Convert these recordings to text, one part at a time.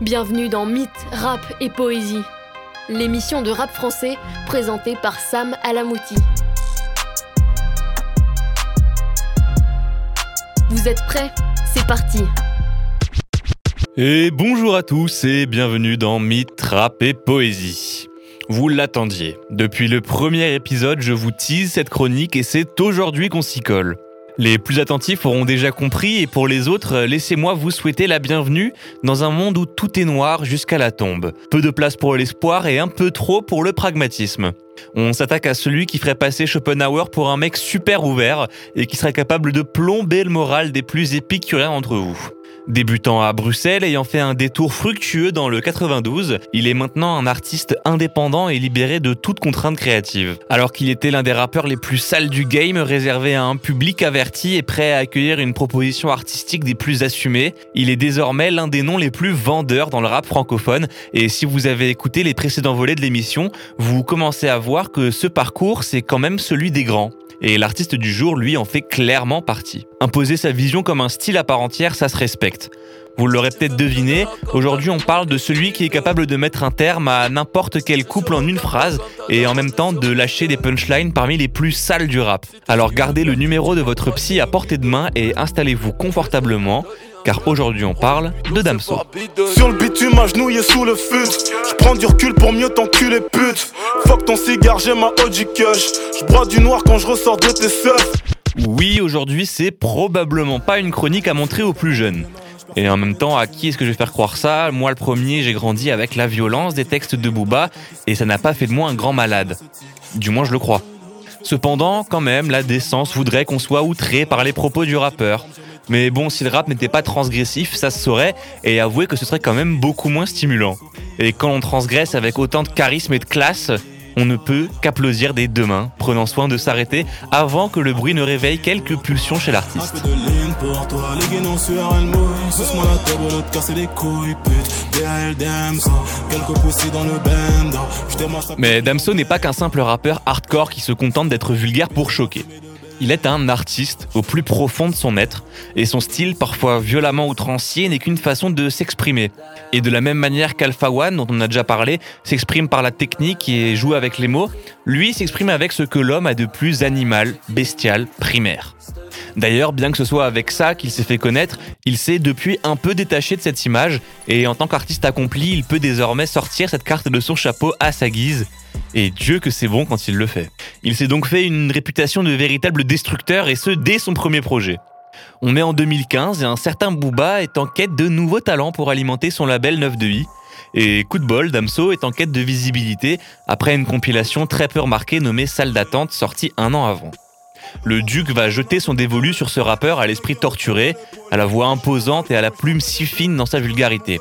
Bienvenue dans Mythe, Rap et Poésie, l'émission de rap français présentée par Sam Alamouti. Vous êtes prêts? C'est parti Et bonjour à tous et bienvenue dans Mythe, Rap et Poésie. Vous l'attendiez. Depuis le premier épisode, je vous tease cette chronique et c'est aujourd'hui qu'on s'y colle. Les plus attentifs auront déjà compris et pour les autres, laissez-moi vous souhaiter la bienvenue dans un monde où tout est noir jusqu'à la tombe. Peu de place pour l'espoir et un peu trop pour le pragmatisme. On s'attaque à celui qui ferait passer Schopenhauer pour un mec super ouvert et qui serait capable de plomber le moral des plus épicuriens d'entre vous. Débutant à Bruxelles, ayant fait un détour fructueux dans le 92, il est maintenant un artiste indépendant et libéré de toute contrainte créative. Alors qu'il était l'un des rappeurs les plus sales du game, réservé à un public averti et prêt à accueillir une proposition artistique des plus assumées, il est désormais l'un des noms les plus vendeurs dans le rap francophone. Et si vous avez écouté les précédents volets de l'émission, vous commencez à voir que ce parcours, c'est quand même celui des grands. Et l'artiste du jour, lui, en fait clairement partie. Imposer sa vision comme un style à part entière, ça se respecte. Vous l'aurez peut-être deviné, aujourd'hui on parle de celui qui est capable de mettre un terme à n'importe quel couple en une phrase et en même temps de lâcher des punchlines parmi les plus sales du rap. Alors gardez le numéro de votre psy à portée de main et installez-vous confortablement car aujourd'hui on parle de Damso. Sur le bitume sous le fut Je prends du recul pour mieux t'enculer pute Fuck ton cigare j'ai ma OG Je bois du noir quand je ressors de tes seufs Oui aujourd'hui c'est probablement pas une chronique à montrer aux plus jeunes. Et en même temps, à qui est-ce que je vais faire croire ça? Moi, le premier, j'ai grandi avec la violence des textes de Booba, et ça n'a pas fait de moi un grand malade. Du moins, je le crois. Cependant, quand même, la décence voudrait qu'on soit outré par les propos du rappeur. Mais bon, si le rap n'était pas transgressif, ça se saurait, et avouez que ce serait quand même beaucoup moins stimulant. Et quand on transgresse avec autant de charisme et de classe, on ne peut qu'applaudir des deux mains, prenant soin de s'arrêter avant que le bruit ne réveille quelques pulsions chez l'artiste. Mais Damso n'est pas qu'un simple rappeur hardcore qui se contente d'être vulgaire pour choquer. Il est un artiste au plus profond de son être, et son style, parfois violemment outrancier, n'est qu'une façon de s'exprimer. Et de la même manière qu'Alpha One, dont on a déjà parlé, s'exprime par la technique et joue avec les mots, lui s'exprime avec ce que l'homme a de plus animal, bestial, primaire. D'ailleurs, bien que ce soit avec ça qu'il s'est fait connaître, il s'est depuis un peu détaché de cette image, et en tant qu'artiste accompli, il peut désormais sortir cette carte de son chapeau à sa guise. Et Dieu que c'est bon quand il le fait. Il s'est donc fait une réputation de véritable destructeur, et ce dès son premier projet. On est en 2015 et un certain Booba est en quête de nouveaux talents pour alimenter son label 9 de I. Et coup de bol, Damso est en quête de visibilité après une compilation très peu remarquée nommée Salle d'attente sortie un an avant. Le duc va jeter son dévolu sur ce rappeur à l'esprit torturé, à la voix imposante et à la plume si fine dans sa vulgarité.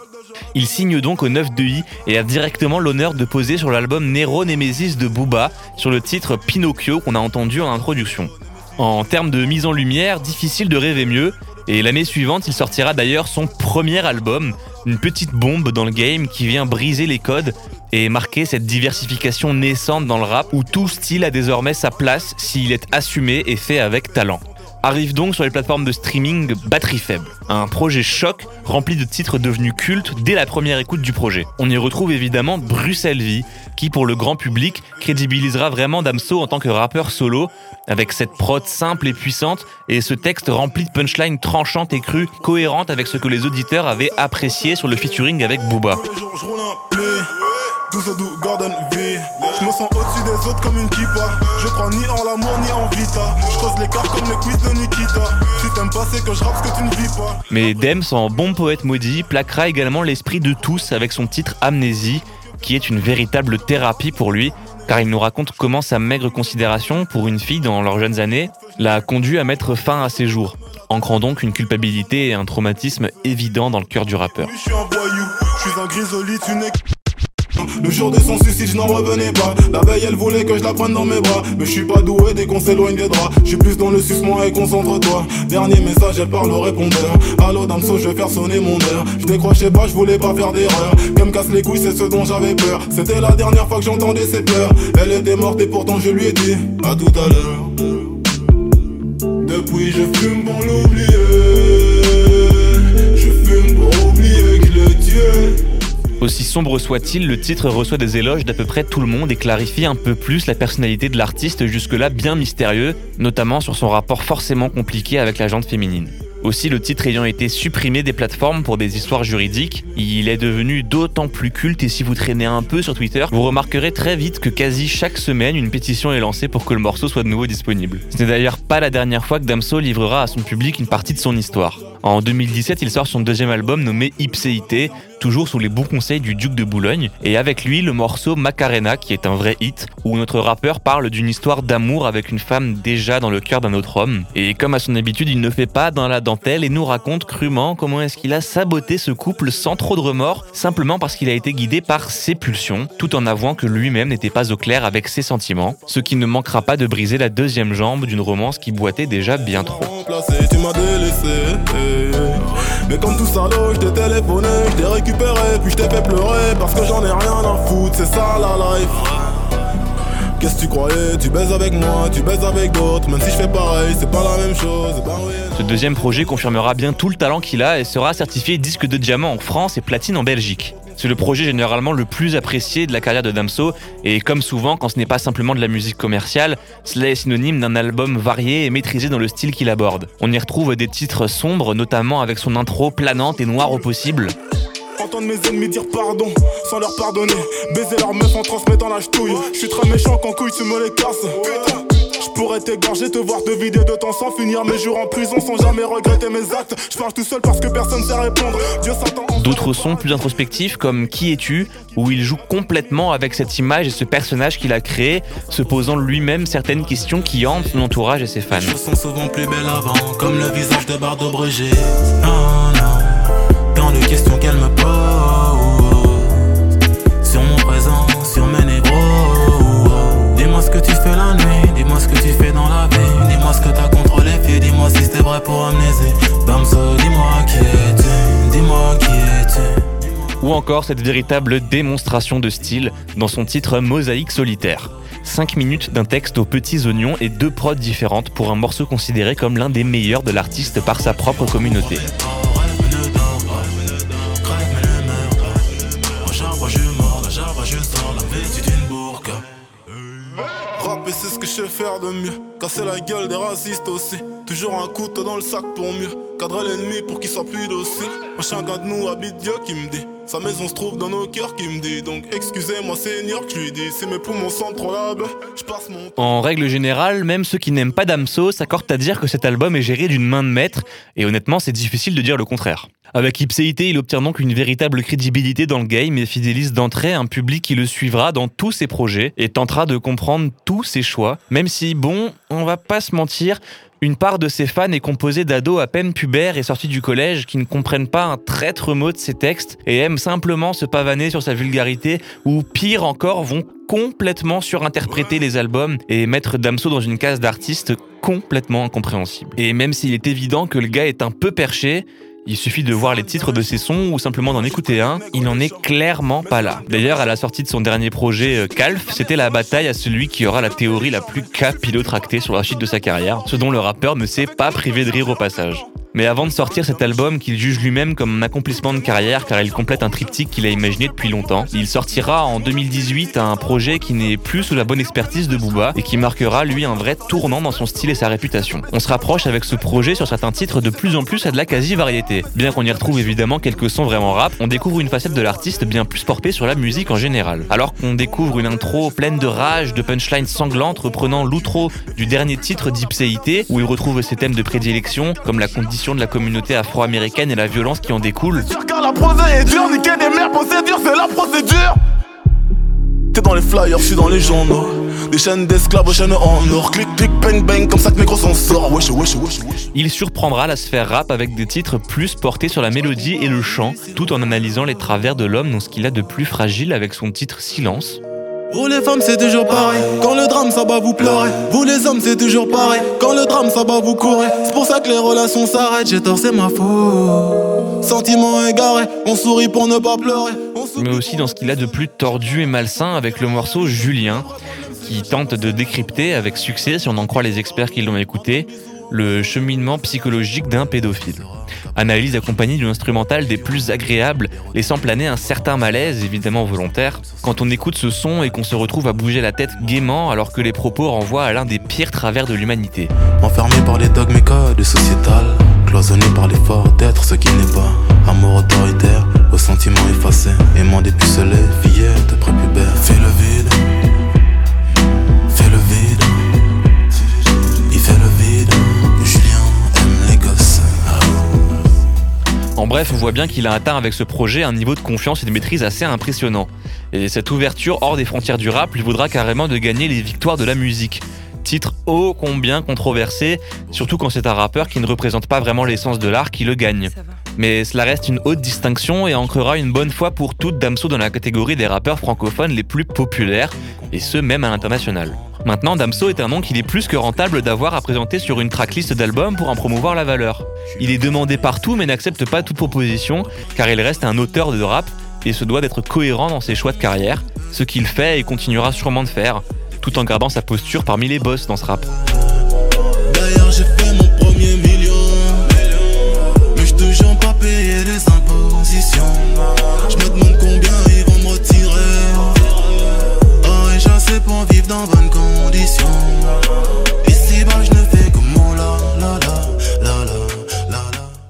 Il signe donc au 9 de I et a directement l'honneur de poser sur l'album Nero Nemesis de Booba sur le titre Pinocchio qu'on a entendu en introduction. En termes de mise en lumière, difficile de rêver mieux, et l'année suivante il sortira d'ailleurs son premier album, une petite bombe dans le game qui vient briser les codes et marquer cette diversification naissante dans le rap où tout style a désormais sa place s'il est assumé et fait avec talent arrive donc sur les plateformes de streaming Batterie Faible, un projet choc rempli de titres devenus cultes dès la première écoute du projet. On y retrouve évidemment Bruxelles Vie, qui pour le grand public crédibilisera vraiment Damso en tant que rappeur solo, avec cette prod simple et puissante et ce texte rempli de punchlines tranchantes et crues, cohérentes avec ce que les auditeurs avaient apprécié sur le featuring avec Booba. Mais Dems en bon poète maudit plaquera également l'esprit de tous avec son titre Amnésie qui est une véritable thérapie pour lui car il nous raconte comment sa maigre considération pour une fille dans leurs jeunes années l'a conduit à mettre fin à ses jours, ancrant donc une culpabilité et un traumatisme évident dans le cœur du rappeur le jour de son suicide, je n'en revenais pas. La veille, elle voulait que je la prenne dans mes bras. Mais je suis pas doué dès qu'on s'éloigne des draps. Je suis plus dans le sucement et concentre-toi. Dernier message, elle parle au répondeur. Allô, Damso, je vais faire sonner mon heure. Je décrochais pas, je voulais pas faire d'erreur. Qu'elle me casse les couilles, c'est ce dont j'avais peur. C'était la dernière fois que j'entendais ses pleurs. Elle était morte et pourtant je lui ai dit à tout à l'heure. Depuis, je fume pour l'oublier. Aussi sombre soit-il, le titre reçoit des éloges d'à peu près tout le monde et clarifie un peu plus la personnalité de l'artiste jusque-là bien mystérieux, notamment sur son rapport forcément compliqué avec la jante féminine. Aussi, le titre ayant été supprimé des plateformes pour des histoires juridiques, il est devenu d'autant plus culte et si vous traînez un peu sur Twitter, vous remarquerez très vite que quasi chaque semaine, une pétition est lancée pour que le morceau soit de nouveau disponible. Ce n'est d'ailleurs pas la dernière fois que Damso livrera à son public une partie de son histoire. En 2017, il sort son deuxième album nommé Ipséité, toujours sous les bons conseils du duc de Boulogne, et avec lui le morceau Macarena, qui est un vrai hit, où notre rappeur parle d'une histoire d'amour avec une femme déjà dans le cœur d'un autre homme. Et comme à son habitude, il ne fait pas dans la dentelle et nous raconte crûment comment est-ce qu'il a saboté ce couple sans trop de remords, simplement parce qu'il a été guidé par ses pulsions, tout en avouant que lui-même n'était pas au clair avec ses sentiments, ce qui ne manquera pas de briser la deuxième jambe d'une romance qui boitait déjà bien trop. Mais comme tout salaud, je t'ai téléphoné, je t'ai récupéré, puis je t'ai fait pleurer parce que j'en ai rien à foutre, c'est ça la life. Qu'est-ce que tu croyais? Tu baises avec moi, tu baises avec d'autres, même si je fais pareil, c'est pas la même chose. Ce deuxième projet confirmera bien tout le talent qu'il a et sera certifié disque de diamant en France et platine en Belgique. C'est le projet généralement le plus apprécié de la carrière de Damso, et comme souvent, quand ce n'est pas simplement de la musique commerciale, cela est synonyme d'un album varié et maîtrisé dans le style qu'il aborde. On y retrouve des titres sombres, notamment avec son intro planante et noire au possible. Entendre mes ennemis dire pardon sans leur pardonner. Baiser leur meuf en transmettant la ch'touille. Je suis très méchant couille tu me les pourrais t'égorger, te voir te vider de ton sang, finir mes jours en prison sans jamais regretter mes actes. Je parle tout seul parce que personne sait répondre. Dieu s'attend. D'autres sons plus introspectifs comme Qui es-tu où il joue complètement avec cette image et ce personnage qu'il a créé, se posant lui-même certaines questions qui hantent son entourage et ses fans. Je sens souvent plus belle avant, comme le visage de Bardo Brigitte. Non, non, tant de questions qu'elle me pose sur mon présent, sur mes négros. Dis-moi ce que tu fais la nuit, ou encore cette véritable démonstration de style dans son titre Mosaïque solitaire. 5 minutes d'un texte aux petits oignons et deux prods différentes pour un morceau considéré comme l'un des meilleurs de l'artiste par sa propre communauté. Faire de mieux. Casser la gueule des racistes aussi. Toujours un couteau dans le sac pour mieux. Cadrer l'ennemi pour qu'il soit plus docile. Un chacun de nous habite Dieu qui me dit. Sa maison se trouve dans nos cœurs qui me dit donc excusez-moi Seigneur que je lui dis c'est mes poumons là je passe mon En règle générale, même ceux qui n'aiment pas Damso s'accordent à dire que cet album est géré d'une main de maître et honnêtement c'est difficile de dire le contraire. Avec Ipséité, il obtient donc une véritable crédibilité dans le game et fidélise d'entrée un public qui le suivra dans tous ses projets et tentera de comprendre tous ses choix, même si, bon, on va pas se mentir, une part de ses fans est composée d'ados à peine pubères et sortis du collège qui ne comprennent pas un traître mot de ses textes et aiment simplement se pavaner sur sa vulgarité ou pire encore vont complètement surinterpréter les albums et mettre Damso dans une case d'artiste complètement incompréhensible. Et même s'il est évident que le gars est un peu perché, il suffit de voir les titres de ses sons ou simplement d'en écouter un, il n'en est clairement pas là. D'ailleurs, à la sortie de son dernier projet, euh, Calf, c'était la bataille à celui qui aura la théorie la plus capillotractée sur la suite de sa carrière, ce dont le rappeur ne s'est pas privé de rire au passage. Mais avant de sortir cet album qu'il juge lui-même comme un accomplissement de carrière car il complète un triptyque qu'il a imaginé depuis longtemps, il sortira en 2018 un projet qui n'est plus sous la bonne expertise de Booba et qui marquera lui un vrai tournant dans son style et sa réputation. On se rapproche avec ce projet sur certains titres de plus en plus à de la quasi-variété. Bien qu'on y retrouve évidemment quelques sons vraiment rap, on découvre une facette de l'artiste bien plus portée sur la musique en général. Alors qu'on découvre une intro pleine de rage, de punchlines sanglantes reprenant l'outro du dernier titre d'Ipséité où il retrouve ses thèmes de prédilection comme la condition de la communauté afro-américaine et la violence qui en découle. T'es dans les flyers, je suis dans les journaux. Des chaînes d'esclaves, chaînes en or. Clic, clic, bang, bang, comme ça que mes gros s'en sort. Wesh, wesh, wesh, wesh. Il surprendra la sphère rap avec des titres plus portés sur la mélodie et le chant, tout en analysant les travers de l'homme dans ce qu'il a de plus fragile avec son titre Silence. Vous les femmes c'est toujours pareil. Quand le drame ça va vous pleurer Vous les hommes c'est toujours pareil. Quand le drame ça va vous courir C'est pour ça que les relations s'arrêtent. J'ai tort c'est ma faute. Sentiment égaré. On sourit pour ne pas pleurer. Mais aussi dans ce qu'il a de plus tordu et malsain avec le morceau Julien qui tente de décrypter avec succès, si on en croit les experts qui l'ont écouté, le cheminement psychologique d'un pédophile. Analyse accompagnée d'une instrumentale des plus agréables, laissant planer un certain malaise, évidemment volontaire, quand on écoute ce son et qu'on se retrouve à bouger la tête gaiement alors que les propos renvoient à l'un des pires travers de l'humanité. Enfermé par les dogmes et codes sociétales, cloisonné par l'effort d'être ce qui n'est pas, amour autoritaire, aux sentiments effacés, aimant des pucelets, fillettes, prépubères, fais le vide. Fais le vide, En bref, on voit bien qu'il a atteint avec ce projet un niveau de confiance et de maîtrise assez impressionnant. Et cette ouverture hors des frontières du rap lui vaudra carrément de gagner les victoires de la musique. Titre ô combien controversé, surtout quand c'est un rappeur qui ne représente pas vraiment l'essence de l'art qui le gagne. Mais cela reste une haute distinction et ancrera une bonne fois pour toutes Damso dans la catégorie des rappeurs francophones les plus populaires, et ce même à l'international. Maintenant, Damso est un nom qu'il est plus que rentable d'avoir à présenter sur une tracklist d'album pour en promouvoir la valeur. Il est demandé partout mais n'accepte pas toute proposition, car il reste un auteur de rap et se doit d'être cohérent dans ses choix de carrière, ce qu'il fait et continuera sûrement de faire, tout en gardant sa posture parmi les boss dans ce rap. D'ailleurs, j'ai fait mon premier million. Pas les impositions. Je me demande combien ils vont me retirer. Et j'essaie pour vivre dans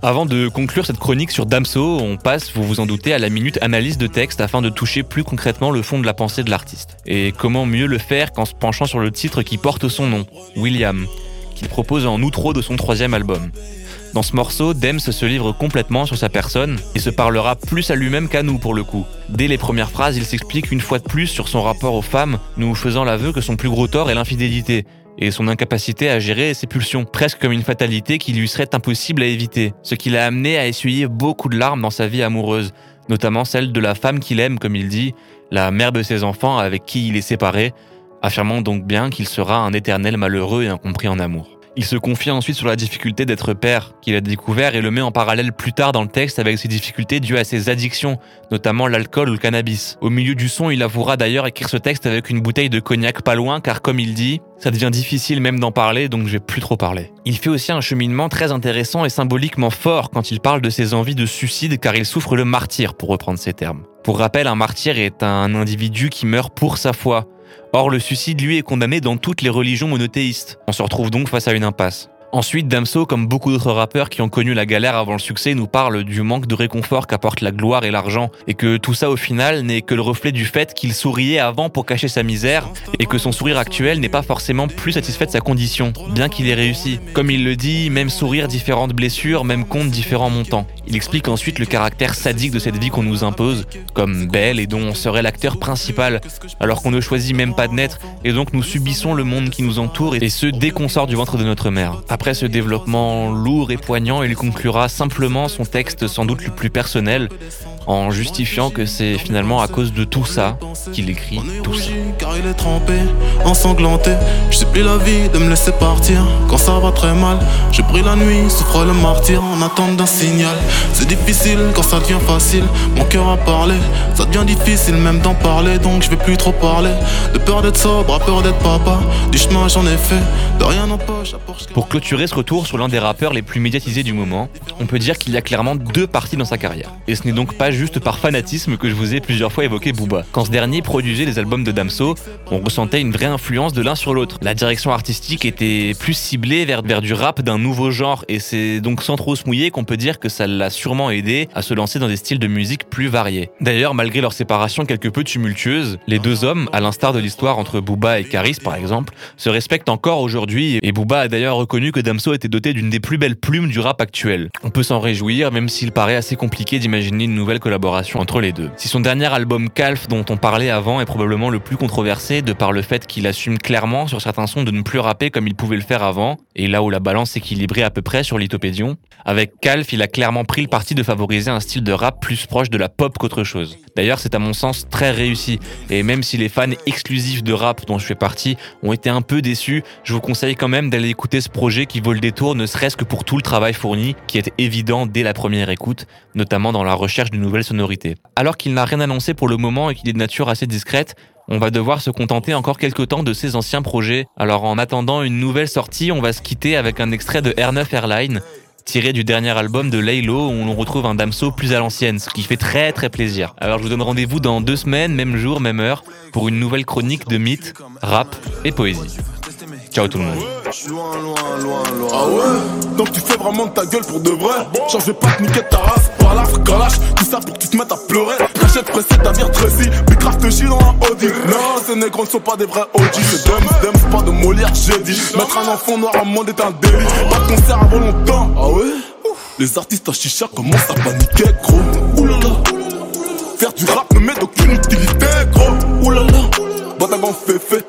Avant de conclure cette chronique sur Damso, on passe, vous vous en doutez, à la minute analyse de texte afin de toucher plus concrètement le fond de la pensée de l'artiste. Et comment mieux le faire qu'en se penchant sur le titre qui porte son nom, William, qu'il propose en outro de son troisième album. Dans ce morceau, Dems se livre complètement sur sa personne et se parlera plus à lui-même qu'à nous pour le coup. Dès les premières phrases, il s'explique une fois de plus sur son rapport aux femmes, nous faisant l'aveu que son plus gros tort est l'infidélité et son incapacité à gérer ses pulsions, presque comme une fatalité qui lui serait impossible à éviter, ce qui l'a amené à essuyer beaucoup de larmes dans sa vie amoureuse, notamment celle de la femme qu'il aime, comme il dit, la mère de ses enfants avec qui il est séparé, affirmant donc bien qu'il sera un éternel malheureux et incompris en amour. Il se confie ensuite sur la difficulté d'être père, qu'il a découvert et le met en parallèle plus tard dans le texte avec ses difficultés dues à ses addictions, notamment l'alcool ou le cannabis. Au milieu du son, il avouera d'ailleurs écrire ce texte avec une bouteille de cognac pas loin, car comme il dit, ça devient difficile même d'en parler, donc je vais plus trop parler. Il fait aussi un cheminement très intéressant et symboliquement fort quand il parle de ses envies de suicide, car il souffre le martyr, pour reprendre ses termes. Pour rappel, un martyr est un individu qui meurt pour sa foi, Or, le suicide, lui, est condamné dans toutes les religions monothéistes. On se retrouve donc face à une impasse. Ensuite, Damso, comme beaucoup d'autres rappeurs qui ont connu la galère avant le succès, nous parle du manque de réconfort qu'apporte la gloire et l'argent, et que tout ça au final n'est que le reflet du fait qu'il souriait avant pour cacher sa misère, et que son sourire actuel n'est pas forcément plus satisfait de sa condition, bien qu'il ait réussi. Comme il le dit, même sourire, différentes blessures, même compte, différents montants. Il explique ensuite le caractère sadique de cette vie qu'on nous impose, comme belle et dont on serait l'acteur principal, alors qu'on ne choisit même pas de naître, et donc nous subissons le monde qui nous entoure, et ce dès qu'on sort du ventre de notre mère. Après ce développement lourd et poignant, il conclura simplement son texte sans doute le plus personnel, en justifiant que c'est finalement à cause de tout ça qu'il écrit tout ça. car il est trempé, ensanglanté. Je supplie la vie de me laisser partir quand ça va très mal. J'ai pris la nuit, souffre le martyr en attente d'un signal. C'est difficile quand ça devient facile. Mon cœur a parlé, ça devient difficile même d'en parler, donc je vais plus trop parler. De peur d'être sobre, à peur d'être papa. Du chemin j'en ai fait, de rien en poche. Pour clôturer ce retour sur l'un des rappeurs les plus médiatisés du moment, on peut dire qu'il y a clairement deux parties dans sa carrière. Et ce n'est donc pas juste par fanatisme que je vous ai plusieurs fois évoqué Booba. Quand ce dernier produisait les albums de Damso, on ressentait une vraie influence de l'un sur l'autre. La direction artistique était plus ciblée vers, du rap d'un nouveau genre, et c'est donc sans trop se mouiller qu'on peut dire que ça l'a sûrement aidé à se lancer dans des styles de musique plus variés. D'ailleurs, malgré leur séparation quelque peu tumultueuse, les deux hommes, à l'instar de l'histoire entre Booba et Karis par exemple, se respectent encore aujourd'hui, et Booba a d'ailleurs reconnu que Damso était doté d'une des plus belles plumes du rap actuel. On peut s'en réjouir, même s'il paraît assez compliqué d'imaginer une nouvelle collaboration entre les deux. Si son dernier album Calf, dont on parlait avant, est probablement le plus controversé de par le fait qu'il assume clairement sur certains sons de ne plus rapper comme il pouvait le faire avant, et là où la balance s'équilibrait à peu près sur Lithopédion, avec Calf, il a clairement pris le parti de favoriser un style de rap plus proche de la pop qu'autre chose. D'ailleurs, c'est à mon sens très réussi, et même si les fans exclusifs de rap dont je fais partie ont été un peu déçus, je vous conseille quand même d'aller écouter ce projet qui vaut le détour, ne serait-ce que pour tout le travail fourni, qui est évident dès la première écoute, notamment dans la recherche de Alors qu'il n'a rien annoncé pour le moment et qu'il est de nature assez discrète, on va devoir se contenter encore quelques temps de ses anciens projets. Alors en attendant une nouvelle sortie, on va se quitter avec un extrait de Air 9 Airline, tiré du dernier album de Laylo où l'on retrouve un Damso plus à l'ancienne, ce qui fait très très plaisir. Alors je vous donne rendez-vous dans deux semaines, même jour, même heure, pour une nouvelle chronique de mythes, rap et poésie. Ciao tout le monde. Loin, loin, loin, loin. Ah ouais? Donc tu fais vraiment de ta gueule pour de vrai? Genre je vais pas te niquer ta race. Par la fricalache Tout ça pour que tu te mettes à pleurer. Cachette pressée ta vie Tracy Bicraft te chie dans la Audi. Non ces négros ne sont pas des vrais OG C'est Dems, Dems pas de Molière j'ai dit. Mettre un enfant noir à monde est un délit. Pas de concert avant longtemps. Ah ouais? Les artistes à chicha commencent à paniquer gros. Oulala. Faire du rap ne met d'aucune utilité gros. Oulala. Batagan fait fait